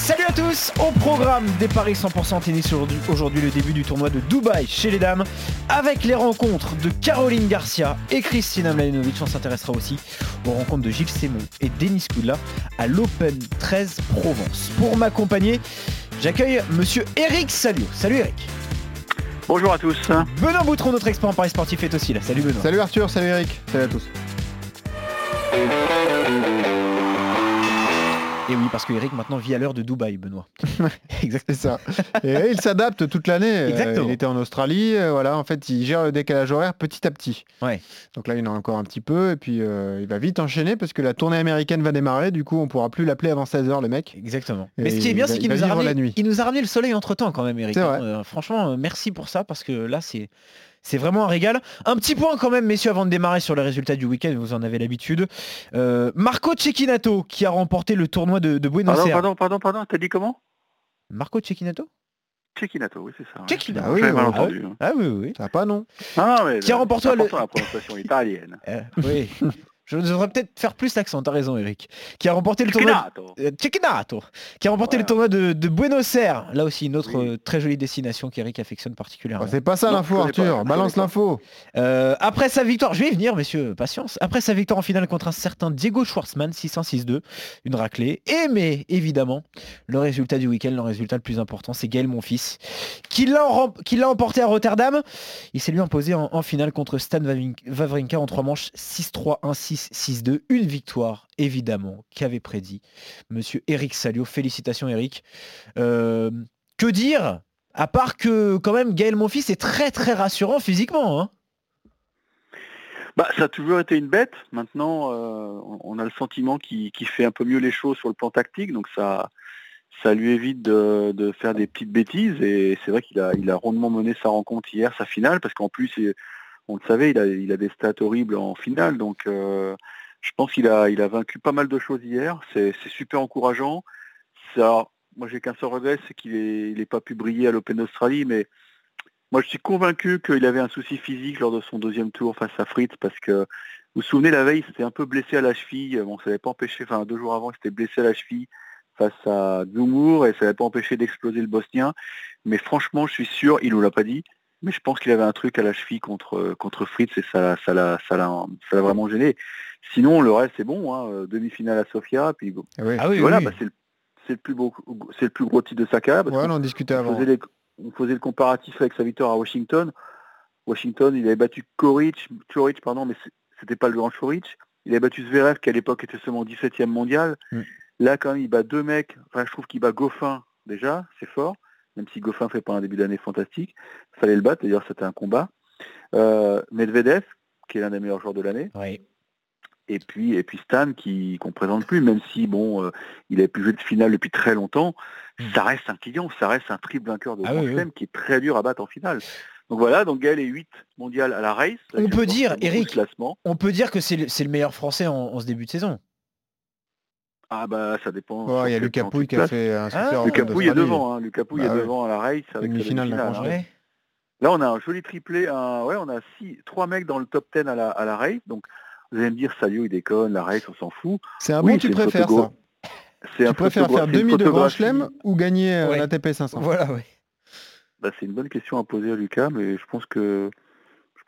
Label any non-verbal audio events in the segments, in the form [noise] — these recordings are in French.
Salut à tous Au programme des Paris 100% tennis aujourd'hui, aujourd'hui le début du tournoi de Dubaï chez les dames avec les rencontres de Caroline Garcia et Christina Mladenovic. On s'intéressera aussi aux rencontres de Gilles Sémon et Denis Koudla à l'Open 13 Provence. Pour m'accompagner, j'accueille monsieur Eric Salio. Salut Eric Bonjour à tous. Benoît Boutron, notre expert en Paris sportif, est aussi là. Salut Benoît. Salut Arthur, salut Eric, salut à tous. Et oui, parce que Eric maintenant vit à l'heure de Dubaï, Benoît. [laughs] Exactement ça. Et il s'adapte toute l'année. Exactement. Il était en Australie, euh, voilà. En fait, il gère le décalage horaire petit à petit. Ouais. Donc là, il en a encore un petit peu, et puis euh, il va vite enchaîner parce que la tournée américaine va démarrer. Du coup, on pourra plus l'appeler avant 16h, le mec. Exactement. Et Mais ce qui est bien, c'est il qu'il nous, a ramené- la nuit. il nous a ramené le soleil entre temps quand même, Eric. C'est vrai. Euh, franchement, euh, merci pour ça parce que là, c'est. C'est vraiment un régal. Un petit point quand même, messieurs, avant de démarrer sur les résultats du week-end, vous en avez l'habitude. Euh, Marco Cecchinato qui a remporté le tournoi de, de Buenos Aires. pardon, pardon, pardon, t'as dit comment? Marco Cecchinato? Cecchinato, oui, c'est ça. ouais. Cecchinato. Ah oui, mal ah entendu. hein. Ah oui, oui. va pas, non? Ah, non, mais Qui a là, remporté c'est le- la prononciation italienne. [laughs] Euh, oui. [laughs] Je devrais peut-être faire plus l'accent, t'as raison Eric. Qui a remporté le tournoi. Cecchinato. Euh, qui a remporté Voilà. le tournoi de, de Buenos Aires. Là aussi, une autre Oui. euh, très jolie destination qu'Eric affectionne particulièrement. Oh, C'est pas ça l'info, pas, Arthur. Balance l'info. Euh, après sa victoire, je vais y venir, messieurs, patience. Après sa victoire en finale contre un certain Diego Schwartzmann, 6-1-6-2, une raclée. Et mais évidemment, le résultat du week-end, le résultat le plus important, c'est Gaël Monfils, qui l'a qui l'a emporté à Rotterdam. Il s'est lui imposé en, en finale contre Stan Wawrin- Wawrinka en trois manches, 6-3, 1-6, 6-2. Une victoire, évidemment, qu'avait prédit Monsieur Eric Salio. Félicitations, Eric. Euh, que dire? À part que quand même Gaël Monfils est très très rassurant physiquement. hein. Bah, ça a toujours été une bête. Maintenant, euh, on- a le sentiment qu'il fait un peu mieux les choses sur le plan tactique, donc ça, ça lui évite de, de faire des petites bêtises. Et c'est vrai qu'il a, il a rondement mené sa rencontre hier, sa finale, parce qu'en plus, on le savait, il a, des stats horribles en finale. Donc, euh, je pense qu'il a, il a vaincu pas mal de choses hier. C'est super encourageant. Ça, moi, j'ai qu'un seul regret, c'est qu'il n'ait pas pu briller à l'Open d'Australie, mais moi, je suis convaincu qu'il avait un souci physique lors de son deuxième tour face à Fritz parce que vous vous souvenez, la veille, il s'était un peu blessé à la cheville. Bon, ça n'avait pas empêché, enfin, deux jours avant, il s'était blessé à la cheville face à Zumur et ça n'avait pas empêché d'exploser le Bosnien. Mais franchement, je suis sûr, il nous l'a pas dit, mais je pense qu'il avait un truc à la cheville contre, contre Fritz et ça ça l'a ça l'a ça l'a vraiment gêné. Sinon, le reste, c'est bon. Hein, Demi-finale à Sofia, puis. Ah oui, puis voilà, oui. bah, c'est le, c'est le plus beau, c'est le plus gros titre de sa carrière. Ouais, on en discutait on avant. faisait, les- on faisait le comparatif avec sa victoire à Washington. Washington, il avait battu Koric, Choric, pardon, mais c'était pas le grand Choric. Il avait battu Zverev, qui à l'époque était seulement 17e mondial. Mm. Là, quand même, il bat deux mecs. Enfin, je trouve qu'il bat Goffin, déjà, c'est fort. Même si Goffin fait pas un début d'année fantastique. Fallait le battre, d'ailleurs, c'était un combat. Euh, Medvedev, qui est l'un des meilleurs joueurs de l'année. Oui. Et puis, et puis Stan qui qu'on présente plus, même si bon, euh, il avait plus joué de finale depuis très longtemps, Mm. ça reste un client, ça reste un triple vainqueur de Ah Grand oui, qui est très dur à battre en finale. Donc voilà, donc Gaël est 8 mondial à la race. On peut dire, Eric, classement. On peut dire que c'est le, meilleur français en, en ce début de saison. Ah bah ça dépend. Ouais, il y a Lucas Pouille qui a fait un Ah, super Lucas Open Pouille est devant, hein. Lucas Pouille Bah est ouais. devant à la race avec la demi-finale, franchise. hein. Ouais. Là on a un joli triplé, un... ouais on a six, trois mecs dans le top 10 à la, à la race, donc vous allez me dire Salio il déconne, la race on s'en fout. C'est un Oui, bon, tu préfères ça. C'est un Tu préfères faire demi de Grand. Chelem ou gagner euh, Ouais. la TP 500 Voilà, oui. Bah, c'est une bonne question à poser à Lucas, mais je pense que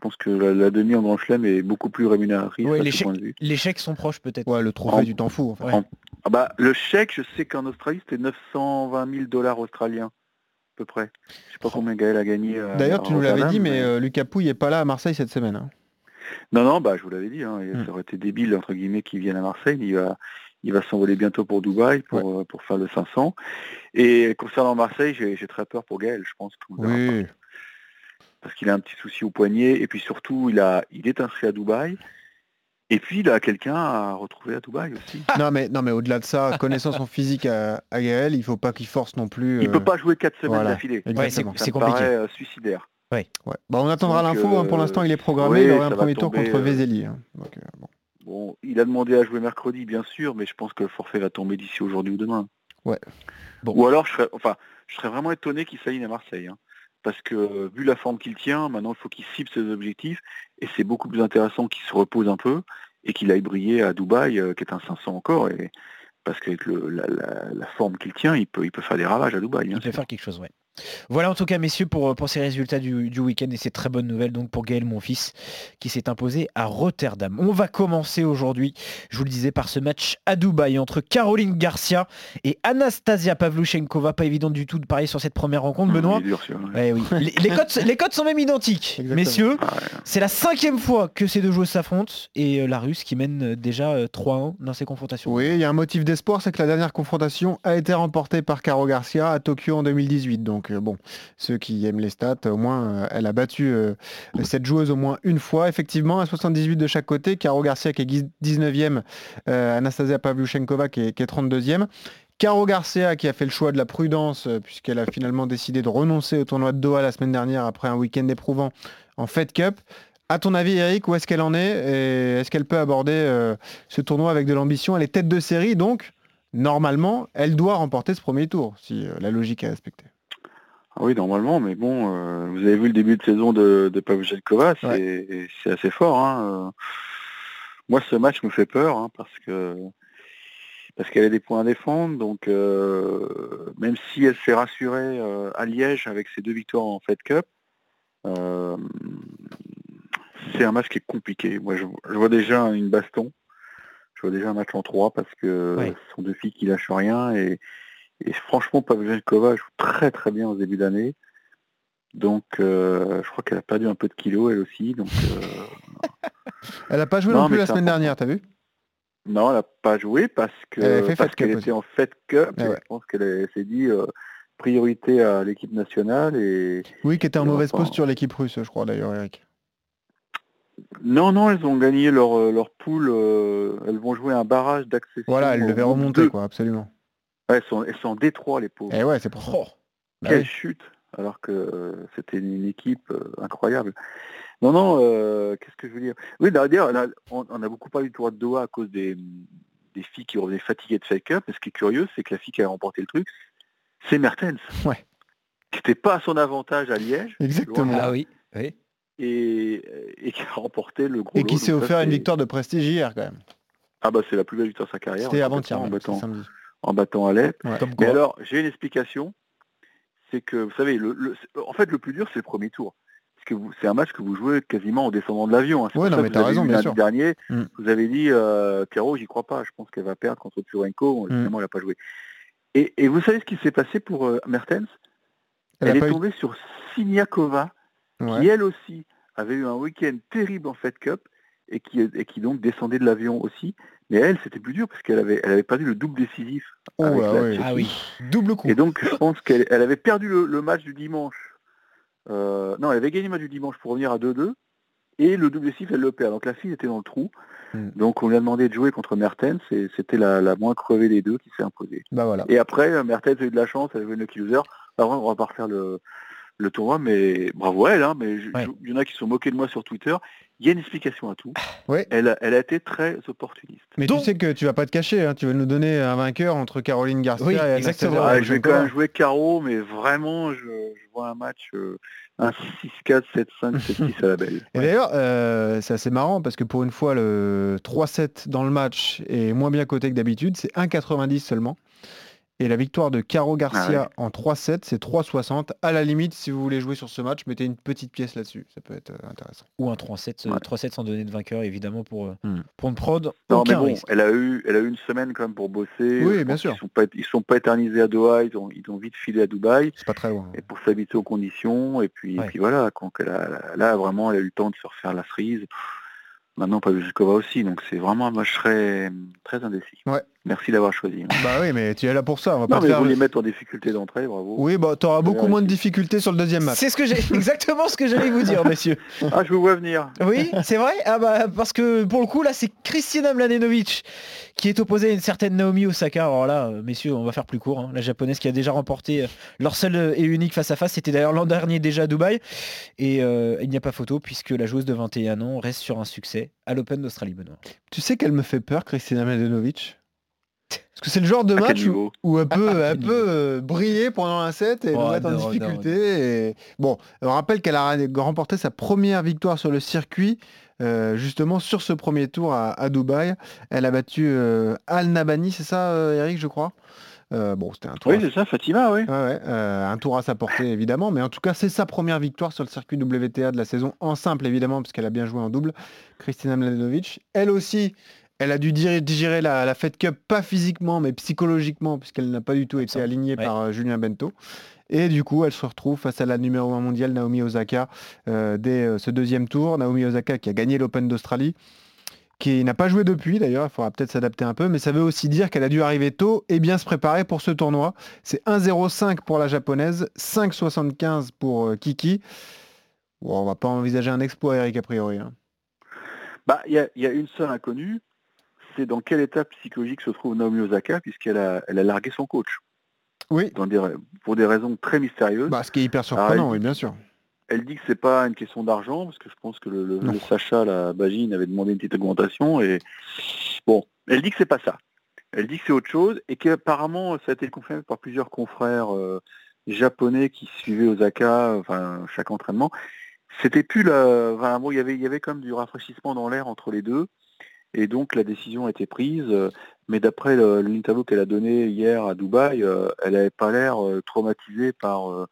pense que la, la demi en Grand Chelem est beaucoup plus rémunératrice Ouais, à les ce chèques- point de vue. Les chèques sont proches peut-être. Ouais, le trophée, En- en fait. Ouais. Ah bah, le chèque, je sais qu'en Australie, c'était 920 000 dollars australiens, à peu près. Je sais pas combien Gaël a gagné. euh, D'ailleurs, tu nous l'avais dit, mais euh, Lucas Pouille est pas là à Marseille cette semaine. hein. Non, non, bah, je vous l'avais dit, hein, Hmm. ça aurait été débile, entre guillemets, qu'il vienne à Marseille. Il va, il va s'envoler bientôt pour Dubaï pour, euh, pour faire le 500. Et concernant Marseille, j'ai j'ai très peur pour Gaël, je pense. Oui. Parce qu'il a un petit souci au poignet et puis surtout il a il est inscrit à Dubaï et puis il a quelqu'un à retrouver à Dubaï aussi. [laughs] non mais non mais au-delà de ça, connaissant son physique à, à Gaël, il faut pas qu'il force non plus. Il euh, peut pas jouer quatre semaines voilà. d'affilée. Ça c'est compliqué. paraît euh, suicidaire. Ouais. Bah, on attendra l'info. hein. Pour euh, l'instant, il est programmé. il aurait un premier tour contre euh, Vezeli. hein. Donc, euh, bon. Bon, il a demandé à jouer mercredi, bien sûr, mais je pense que le forfait va tomber d'ici aujourd'hui ou demain. Ouais. Bon. Ou alors, je serais, enfin, je serais vraiment étonné qu'il s'aligne à Marseille. hein. Parce que euh, vu la forme qu'il tient, maintenant il faut qu'il cible ses objectifs. Et c'est beaucoup plus intéressant qu'il se repose un peu et qu'il aille briller à Dubaï, euh, qui est un 500 encore. Et, parce qu'avec le- la, la- la forme qu'il tient, il peut, il peut faire des ravages à Dubaï. bien Il peut sûr. faire quelque chose, ouais. Voilà en tout cas messieurs pour, pour ces résultats du, du week-end et ces très bonnes nouvelles donc pour Gaël Monfils qui s'est imposé à Rotterdam. On va commencer aujourd'hui, je vous le disais, par ce match à Dubaï entre Caroline Garcia et Anastasia Pavluchenkova. Pas évident du tout de parier sur cette première rencontre, Benoît. Ouais. Eh oui. les, les [laughs] codes, les codes sont même identiques, Exactement. messieurs. Ah ouais. C'est la cinquième fois que ces deux joueuses s'affrontent et euh, la Russe qui mène euh, déjà euh, 3-1 dans ces confrontations. Oui, il y a un motif d'espoir, c'est que la dernière confrontation a été remportée par Caro Garcia à Tokyo en 2018. Donc euh, bon, ceux qui aiment les stats, au moins euh, elle a battu euh, cette joueuse au moins une fois. Effectivement, à 78 de chaque côté, Caro Garcia qui est 19e, euh, Anastasia Pavlyuchenkova qui est, qui est 32e. Caro Garcia qui a fait le choix de la prudence puisqu'elle a finalement décidé de renoncer au tournoi de Doha la semaine dernière après un week-end éprouvant en Fed Cup. À ton avis, Eric, où est-ce qu'elle en est est-ce qu'elle peut aborder ce tournoi avec de l'ambition? Elle est tête de série, donc normalement, elle doit remporter ce premier tour si la logique est respectée. Ah oui, normalement, mais bon, euh, vous avez vu le début de saison de, de Pavlyuchenkova, c'est assez fort. hein, euh. Moi, ce match me fait peur hein, parce que parce qu'elle a des points à défendre. Donc, euh, même si elle s'est rassurée euh, à Liège avec ses deux victoires en Fed Cup, euh, c'est un match qui est compliqué. Moi, je, je vois déjà une baston. Je vois déjà un match en trois parce que ce sont deux filles qui lâchent rien et, et franchement, Pavlyuchenkova joue très très bien au début d'année. Donc, euh, je crois qu'elle a perdu un peu de kilos elle aussi. Donc, euh, [laughs] Elle n'a pas joué Non, non, plus la semaine important. dernière, t'as vu? Non, elle n'a pas joué parce que fait parce qu'elle était en Cup. Ah ouais. Je pense qu'elle s'est dit euh, priorité à l'équipe nationale et Oui, qui était en mauvaise enfin- posture l'équipe russe, je crois d'ailleurs, Eric. non non elles ont gagné leur leur poule. elles vont jouer un barrage d'accession. Voilà, elle au devait groupe remonter, deux. quoi, absolument. Ouais, elles sont elles sont en Détroit les pauvres. Et ouais, c'est pour. Oh. Bah Quelle oui. chute alors que euh, c'était une équipe euh, incroyable. Non, non, euh, qu'est-ce que je veux dire? Oui, d'ailleurs, là, on, on a beaucoup parlé du tour de Doha à cause des, des filles qui revenaient fatiguées de Fed Cup. Et ce qui est curieux, c'est que la fille qui a remporté le truc, c'est Mertens. Ouais. Qui n'était pas à son avantage à Liège. Exactement. Ah oui, oui. Et, et qui a remporté le gros Et qui s'est ça, offert une victoire de prestige hier, quand même. Ah bah c'est la plus belle victoire de sa carrière. C'était avant-hier, samedi. En battant Alep. Ouais. Mais alors, j'ai une explication. C'est que, vous savez, le, le- en fait, le plus dur, c'est le premier tour. Parce que vous- c'est un match que vous jouez quasiment en descendant de l'avion. hein. C'est Ouais, non, ça mais que t'as vous avez raison, bien sûr. dernier, Mm. vous avez dit, euh, Caro, j'y crois pas. Je pense qu'elle va perdre contre Turenko. Mm. Évidemment, elle n'a pas joué. Et, et vous savez ce qui s'est passé pour euh, Mertens? Elle, est eu- tombée sur Siniakova, Ouais. qui elle aussi avait eu un week-end terrible en Fed Cup et qui, et qui donc descendait de l'avion aussi. Mais elle, c'était plus dur parce qu'elle avait, elle avait perdu le double décisif. Oh, avec ah la. Ah oui. Double coup. Et donc, je pense qu'elle elle avait perdu le, le match du dimanche. Euh, non, elle avait gagné le match du dimanche pour revenir à 2-2. Et le double décisif, elle le perd. Donc la fille était dans le trou. Hmm. Donc on lui a demandé de jouer contre Mertens et c'était la, la moins crevée des deux qui s'est imposée. Bah voilà. Et après, Mertens a eu de la chance, elle a joué le Lucky Loser. Alors on va pas refaire le, le tournoi, mais bravo à elle. Hein, mais Ouais. il y en a qui se sont moqués de moi sur Twitter. Il y a une explication à tout. Ouais. Elle, a- elle a été très opportuniste. Mais Donc- tu sais que tu vas pas te cacher, hein, tu vas nous donner un vainqueur entre Caroline Garcia Oui, et exactement. Ah, je vais quand même jouer carreau, mais vraiment, je, je vois un match, euh, un 6-4, 7-5, 7-6 à la belle. Et d'ailleurs, euh, c'est assez marrant parce que pour une fois, le 3-7 dans le match est moins bien coté que d'habitude. C'est 1,90 seulement. Et la victoire de Caro Garcia en 3-7, c'est 3,60. À la limite, si vous voulez jouer sur ce match, mettez une petite pièce là-dessus. Ça peut être euh, intéressant. Ou un 3-7 euh, Ouais. 3-7 sans donner de vainqueur, évidemment, pour, euh, Hmm. pour une prod. Non, aucun mais bon, risque. elle a eu, elle a eu une semaine quand même pour bosser. Oui, bien sûr. Ils sont pas, ils sont pas éternisés à Doha, ils ont, ils ont vite filé à Dubaï C'est pas très loin. et pour s'habituer aux conditions. Et puis, Ouais. et puis voilà, quand elle a, là vraiment, elle a eu le temps de se refaire la cerise. Maintenant, Pavlyuchenkova aussi, donc c'est vraiment un match très, très indécis. Merci d'avoir choisi. Bah oui, mais tu es là pour ça. On va Non, pas te mais faire vous le- les mettre en difficulté d'entrée, bravo. Oui, bah t'auras Je beaucoup moins de difficultés sur le deuxième match. C'est ce que j'ai [laughs] exactement ce que j'allais vous dire, messieurs. Ah, je vous vois venir. Oui, c'est vrai? Ah bah parce que pour le coup là, c'est Kristina Mladenovic qui est opposée à une certaine Naomi Osaka. Alors là, euh, messieurs, on va faire plus court. hein. La japonaise qui a déjà remporté euh, leur seul euh, et unique face à face, c'était d'ailleurs l'an dernier déjà à Dubaï. Et euh, il n'y a pas photo puisque la joueuse de 21 ans reste sur un succès à l'Open d'Australie, Benoît. Tu sais qu'elle me fait peur, Christina Mladenovic? Parce que c'est le genre de quel match où, elle peut, [laughs] elle euh, briller pendant un set et Oh, nous mettre en non, difficulté. et- Bon, on rappelle qu'elle a remporté sa première victoire sur le circuit, euh, justement sur ce premier tour à, à Dubaï. Elle a battu euh, Al Nabani, c'est ça, euh, Eric, je crois? Euh, Bon, c'était un tour. Oui, à- c'est ça, Fatima, oui. Ouais, euh, un tour à sa portée évidemment, mais en tout cas c'est sa première victoire sur le circuit WTA de la saison en simple évidemment parce qu'elle a bien joué en double. Kristina Mladenovic, elle aussi, elle a dû digérer, la, la Fed Cup pas physiquement mais psychologiquement puisqu'elle n'a pas du tout été alignée ouais. par euh, Julien Bento. Et du coup, elle se retrouve face à la numéro 1 mondiale Naomi Osaka euh, dès euh, ce deuxième tour. Naomi Osaka qui a gagné l'Open d'Australie, qui n'a pas joué depuis d'ailleurs, il faudra peut-être s'adapter un peu, mais ça veut aussi dire qu'elle a dû arriver tôt et bien se préparer pour ce tournoi. C'est 1,05 pour la japonaise, 5,75 pour euh, Kiki. Bon, on va pas envisager un exploit, Eric, a priori. hein. Bah, il y a, il y a une seule inconnue, c'est dans quel état psychologique se trouve Naomi Osaka, puisqu'elle a, elle a largué son coach, Oui, dans des, ra- pour des raisons très mystérieuses. bah, ce qui est hyper surprenant, Ah, oui, bien sûr. Elle dit que c'est pas une question d'argent, parce que je pense que le, le- Non. le Sacha, la Bagine, avait demandé une petite augmentation, et bon, elle dit que c'est pas ça. Elle dit que c'est autre chose, et qu'apparemment, ça a été confirmé par plusieurs confrères euh, japonais qui suivaient Osaka, enfin, chaque entraînement. C'était plus la... Enfin, bon, il y avait, il y avait quand même du rafraîchissement dans l'air entre les deux, et donc la décision a été prise, euh, mais d'après le- l'interview qu'elle a donné hier à Dubaï, euh, elle n'avait pas l'air euh, traumatisée par...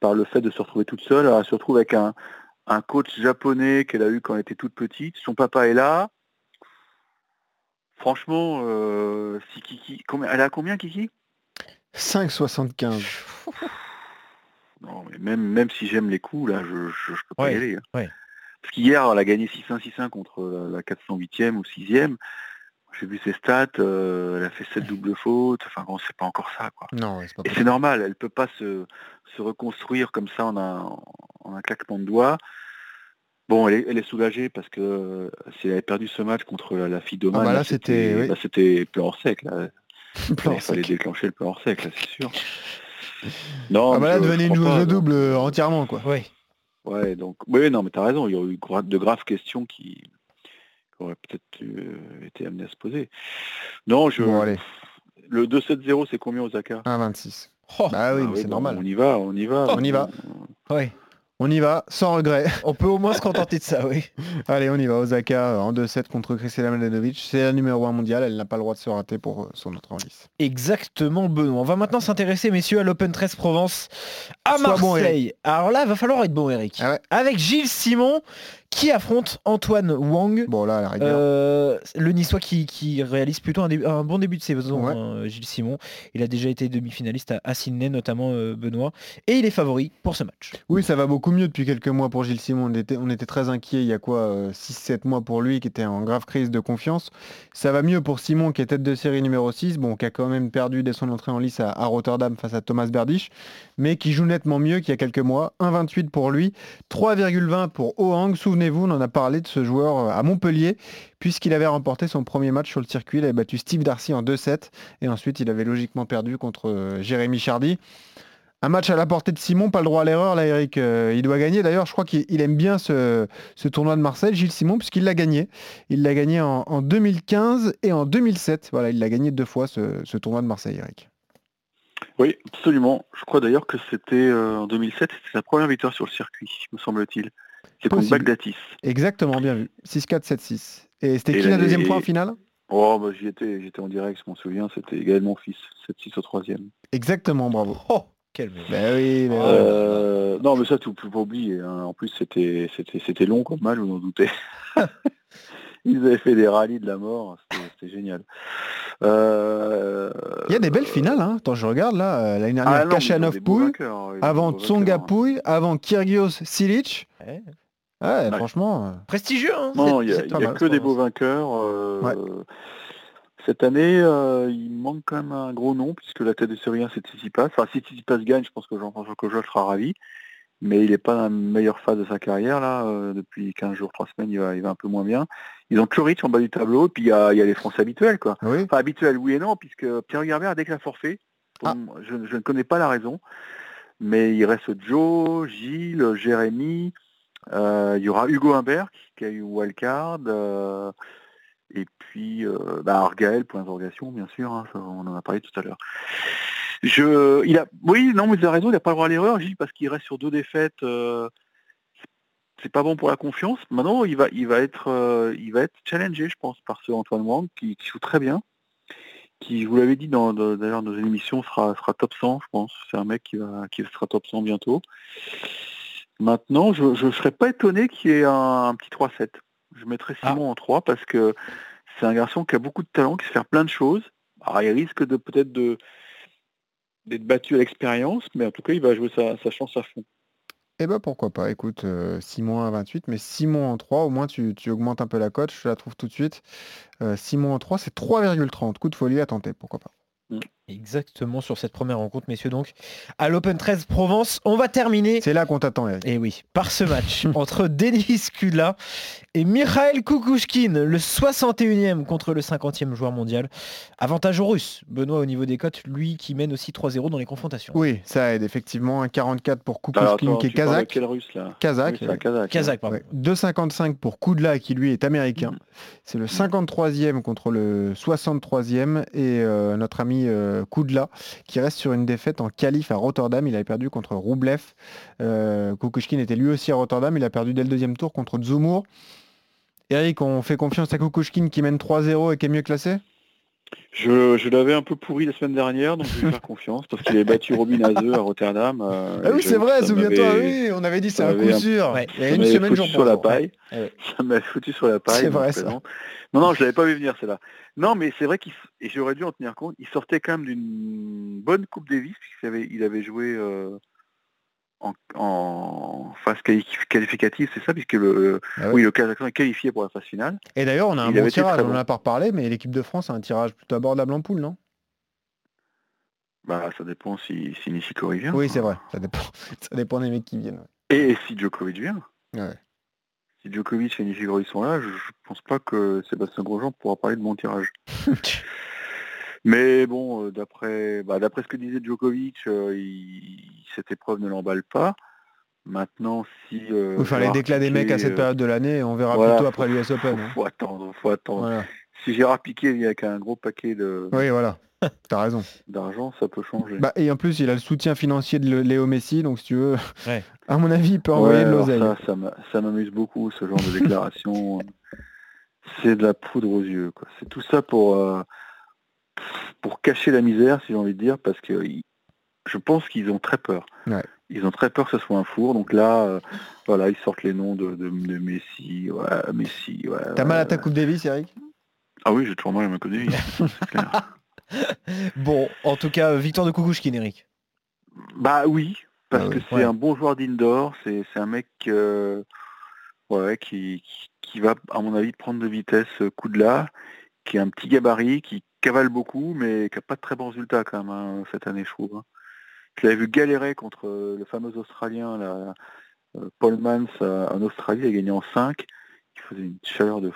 par le fait de se retrouver toute seule. Elle se retrouve avec un, un coach japonais qu'elle a eu quand elle était toute petite. Son papa est là. Franchement, euh, si Kiki, combien, elle a combien Kiki? 5,75. Non, mais même, même si j'aime les coups, là, je, je peux pas Ouais, y aller. hein. ouais. Parce qu'hier, elle a gagné 6-1, 6-1 contre la, la 408e ou 6e. J'ai vu ses stats, euh, elle a fait 7 doubles fautes. Enfin bon, c'est pas encore ça, quoi. Non, ouais, c'est pas Et c'est normal, elle peut pas se, se reconstruire comme ça en un, en un claquement de doigts. Bon, elle est, elle est soulagée parce que euh, si elle avait perdu ce match contre la, la fille d'Oman, Ah bah là, c'était- oui. là, c'était plein hors sec. Là. [laughs] Plan il fallait sec. déclencher le plein hors sec, là, c'est sûr. Non, Ah bah là, je une joueuse de double euh, entièrement, quoi. Oui. Ouais, donc, oui, non, mais t'as raison, il y a eu de graves questions qui, qui auraient peut-être euh, été amenées à se poser. Non, je, Bon, allez. le 2-7-0, c'est combien Osaka? 1,26. Oh, Bah oui, Ah oui, c'est bon, normal. On y va, on y va. On y va. ouais. On y va, sans regret. On peut au moins se contenter de ça, oui. [laughs] Allez, on y va. Osaka euh, en 2-7 contre Kristina Mladenovic. C'est la numéro 1 mondiale. Elle n'a pas le droit de se rater pour euh, son autre en lice. Exactement, Benoît. On va maintenant s'intéresser, messieurs, à l'Open 13 Provence à Sois bon, Marseille. Alors là, il va falloir être bon, Eric. Ah ouais. Avec Gilles Simon qui affronte Antoine Wang. Bon, là, à la rigueur. Euh, le Niçois qui, qui réalise plutôt un, bon début de saison, Ouais. hein, Gilles Simon. Il a déjà été demi-finaliste à, à Sydney, notamment euh, Benoît. Et il est favori pour ce match. Oui, ça va beaucoup mieux depuis quelques mois pour Gilles Simon. On était, très inquiet il y a quoi 6-7 mois pour lui qui était en grave crise de confiance. Ça va mieux pour Simon qui est tête de série numéro 6, bon, qui a quand même perdu dès son entrée en lice à, à Rotterdam face à Thomas Berdych, mais qui joue nettement mieux qu'il y a quelques mois. 1,28 pour lui, 3,20 pour Ohang. Souvenez-vous, on en a parlé de ce joueur euh, à Montpellier, puisqu'il avait remporté son premier match sur le circuit. Il avait battu Steve Darcy en 2-7, et ensuite il avait logiquement perdu contre euh, Jérémy Chardy. Un match à la portée de Simon, pas le droit à l'erreur là Eric, Euh, il doit gagner. D'ailleurs je crois qu'il il aime bien ce, ce tournoi de Marseille, Gilles Simon, puisqu'il l'a gagné. Il l'a gagné en, en 2015 et en 2007. Voilà, il l'a gagné deux fois ce, ce tournoi de Marseille Eric. Oui, absolument. Je crois d'ailleurs que c'était euh, en 2007, c'était sa première victoire sur le circuit, me semble-t il. C'est contre. Bagdatis. Exactement, bien vu. 6-4, 7-6. Et c'était qui la deuxième et- fois en finale? Oh, bah, j'y étais, j'étais en direct, je m'en souviens, c'était Gaël Monfils, 7-6 au troisième. Exactement, bravo. Oh, quel Ben oui, mais ouais. Euh, non, mais ça, tu peux pas oublier. hein. En plus, c'était, c'était, c'était long comme match, vous en doutez. [laughs] Ils avaient fait des rallyes de la mort, c'était, génial. Euh, Il y a des belles finales, hein. Attends, je regarde là, euh, l'année dernière, Ah Kachanov Pouille, avant Tsonga vainqueurs, hein. Pouille, avant Kyrgios Silic. Ouais. Ouais, franchement. euh, Prestigieux, hein Non, il n'y a, y a mal, que des beaux mal. vainqueurs. euh, Ouais. Cette année, euh, il manque quand même un gros nom, puisque la tête de série 1, c'est Tsitsipas. Enfin, si Tsitsipas gagne, je pense que Jean-François Cojol sera ravi. Mais il n'est pas dans la meilleure phase de sa carrière, là. euh, depuis 15 jours, 3 semaines, il va, il va un peu moins bien. Ils ont Kloric en bas du tableau, et puis il y a, y a les Français habituels, quoi. Oui. Enfin, habituels, oui et non, puisque Pierre Garbert a déclaré forfait. Pour- Ah. je, je ne connais pas la raison. Mais il reste Joe, Gilles, Jérémy. euh, il y aura Hugo Humbert qui a eu wildcard. Et puis euh, bah, Argaël, point d'interrogation, bien sûr. hein, ça, on en a parlé tout à l'heure. Il a, oui, non, mais tu as raison, il n'a pas le droit à l'erreur, Gilles, parce qu'il reste sur deux défaites. euh, c'est pas bon pour la confiance. Maintenant, il va, il va être, euh, il va être challengé, je pense, par ce Antoine Wang qui, joue très bien, qui, je vous l'avais dit dans, d'ailleurs dans une émission, sera, sera top 100, je pense. C'est un mec qui va, qui sera top 100 bientôt. Maintenant, je ne serais pas étonné qu'il y ait un petit 3-7. Je mettrais Simon en 3 parce que c'est un garçon qui a beaucoup de talent, qui sait faire plein de choses. Alors, il risque de peut-être de d'être battu à l'expérience, mais en tout cas, il va jouer sa, sa chance à fond. Eh ben pourquoi pas, écoute, euh, Simon à 28, mais Simon en 3, au moins tu, tu augmentes un peu la cote, je la trouve tout de suite. Euh, Simon en 3, c'est 3,30, coup de folie à tenter, pourquoi pas. Exactement sur cette première rencontre, messieurs, donc à l'Open 13 Provence. On va terminer. C'est là qu'on t'attend, Eric. Et oui, par ce match [laughs] entre Denis Kudla et Mikhail Kukushkin, le 61e contre le 50e joueur mondial. Avantage aux Russes. Benoît au niveau des cotes, lui qui mène aussi 3-0 dans les confrontations. Oui, ça aide effectivement, un 44 pour Alors, Kukushkin attends, qui est kazakh. Quel russe là? Kazakh. Oui, kazakh. hein. Kazakh, pardon. Ouais. 2,55 pour Kudla qui lui est américain. Mhm. C'est le 53e contre le 63e et euh, notre ami euh, Kudla qui reste sur une défaite en qualif à Rotterdam. Il avait perdu contre Roublev. Euh, était lui aussi à Rotterdam. Il a perdu dès le deuxième tour contre Zumur. Eric, on fait confiance à Kukushkin qui mène 3-0 et qui est mieux classé? Je, je l'avais un peu pourri la semaine dernière, donc je vais lui [laughs] faire confiance parce qu'il avait battu Robin Hazeux à Rotterdam. euh, Ah oui, c'est vrai, souviens-toi, oui, on avait dit c'est ça un coup un- sûr. Ouais. Il y a ça une semaine jour sur la paille. Ouais, ouais. Ça m'a foutu sur la paille. C'est vrai, ça. Non, non, je l'avais pas vu venir, c'est là. Non, mais c'est vrai qu'il s- et j'aurais dû en tenir compte. Il sortait quand même d'une bonne Coupe Davis puisqu'il avait, il avait joué euh, en, en phase quali- qualificative, c'est ça, puisque le, Ah ouais. oui, le Kazakhstan est qualifié pour la phase finale. Et d'ailleurs, on a un bon tirage, on en bon. a pas reparlé, mais l'équipe de France a un tirage plutôt abordable en poule, non? Bah, ça dépend si, si Nishikori vient. Oui, c'est vrai, ça dépend, [laughs] ça dépend des mecs qui viennent. Et si Djokovic vient. Ouais. Si Djokovic et Nishikori sont là, je, je pense pas que Sébastien Grosjean pourra parler de bon tirage. [laughs] Mais bon, euh, d'après bah, d'après ce que disait Djokovic, euh, il- cette épreuve ne l'emballe pas. Maintenant, si... Euh, Faut faire les Gérard déclats des mecs à cette euh, période de l'année, on verra voilà, plutôt faut- après l'US Open. hein. Faut attendre, faut attendre. Voilà. Si Gérard Piqué vient avec un gros paquet de- Oui, voilà, t'as raison. d'argent, ça peut changer. Bah, et en plus, il a le soutien financier de Léo Messi, donc si tu veux, Ouais. [laughs] à mon avis, il peut Ouais, envoyer de alors l'oseille. ça, ça m'a- ça m'amuse beaucoup, ce genre de déclaration. [laughs] C'est de la poudre aux yeux. quoi. C'est tout ça pour, euh, pour cacher la misère, si j'ai envie de dire, parce que je pense qu'ils ont très peur. Ouais. Ils ont très peur que ce soit un four. Donc là, euh, voilà, ils sortent les noms de, de, de Messi, ouais, Messi. ouais, T'as mal à ta. Coupe Davis, Eric? Ah oui, j'ai toujours mal à ma c'est clair. [laughs] Bon, en tout cas, victoire de Kukushkin, Eric. Bah oui, parce Ah que c'est un bon joueur d'indoor, c'est un mec euh, qui, qui- va, à mon avis, prendre de vitesse euh, coup de là, qui a un petit gabarit, qui cavale beaucoup, mais qui n'a pas de très bons résultats quand même hein, cette année, je trouve. hein. Je l'avais vu galérer contre euh, le fameux Australien, là, euh, Paul Mans, euh, en Australie, il a gagné en 5, il faisait une chaleur de,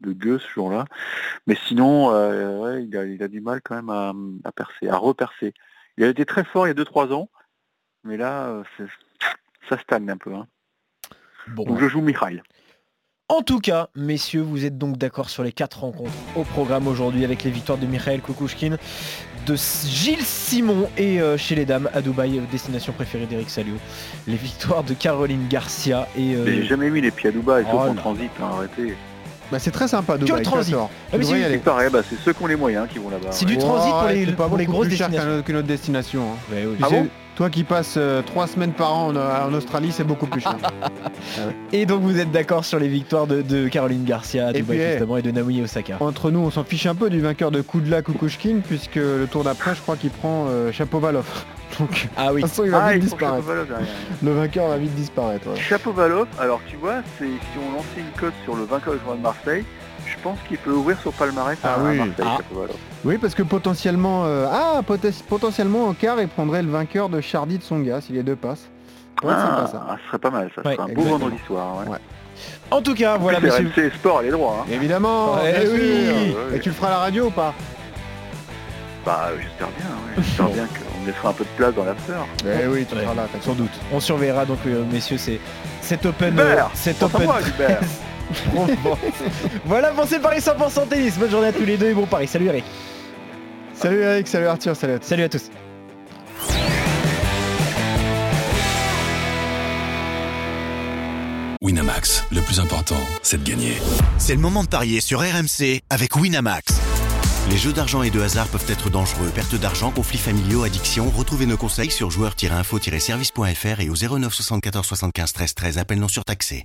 de gueux ce jour-là. Mais sinon, euh, ouais, il, a, il a du mal quand même à, à percer, à repercer. Il a été très fort il y a 2-3 ans, mais là, ça stagne un peu. hein. Bon. Donc je joue Mikhail. En tout cas, messieurs, vous êtes donc d'accord sur les quatre rencontres au programme aujourd'hui avec les victoires de Mikhail Kukushkin, de Gilles Simon et euh, chez les dames à Dubaï, euh, destination préférée d'Eric Salio, les victoires de Caroline Garcia et... euh, J'ai jamais mis les pieds à Dubaï, sauf Oh en transit, hein, arrêtez. Bah, c'est très sympa, Que Dubaï. le transit. Ah. C'est pareil, bah, c'est ceux qui ont les moyens qui vont là-bas. C'est ouais. du transit pour les- pas pour les beaucoup grosses plus cher destinations. qu'une autre destination. hein. ouais, oui. Tu Ah bon? Toi qui passes euh, trois semaines par an en, en Australie, c'est beaucoup plus cher. [laughs] Et donc vous êtes d'accord sur les victoires de, de Caroline Garcia à Et puis, eh, justement et de Naomi Osaka. Entre nous, on s'en fiche un peu du vainqueur de Kudla Kukushkin, puisque le tour d'après, je crois qu'il prend euh, Chapovalov. [laughs] Donc, Ah oui. de toute façon, il va Ah, vite disparaître. Le vainqueur va vite disparaître. ouais. Chapovalov, alors tu vois, c'est si on lançait une cote sur le vainqueur du tournoi de Marseille, pense qu'il peut ouvrir son palmarès Ah à, à oui. Marseille. Ah. Oui, parce que potentiellement, euh, ah, potes- potentiellement en quart, il prendrait le vainqueur de Chardy de Songa si les deux passent. Être Ah, sympa, ça. ah, ce serait pas mal, ça Ouais, serait un beau vendredi soir. Ouais. Ouais. En tout cas, voilà, En messieurs. RMC Sport, elle est droit. Hein. Évidemment, Ouais, oui. Ouais, Et tu le feras à la radio ou pas? Bah, j'espère bien. Ouais. J'espère bien qu'on laissera un peu de place dans l'after. Eh oui, tu Ouais. seras là. Sans doute. On surveillera donc, euh, messieurs, c'est cet open. Euh, cet open. [laughs] [laughs] voilà pour ces paris 100% tennis. Bonne journée à tous les deux et bon pari. Salut Eric. Salut Eric, salut Arthur, salut à tous. Salut à tous. Winamax, le plus important, c'est de gagner. C'est le moment de parier sur RMC avec Winamax. Les jeux d'argent et de hasard peuvent être dangereux. Perte d'argent, conflits familiaux, addiction. Retrouvez nos conseils sur joueurs-info-service.fr et au 09 74 75 13 13. Appel non surtaxé.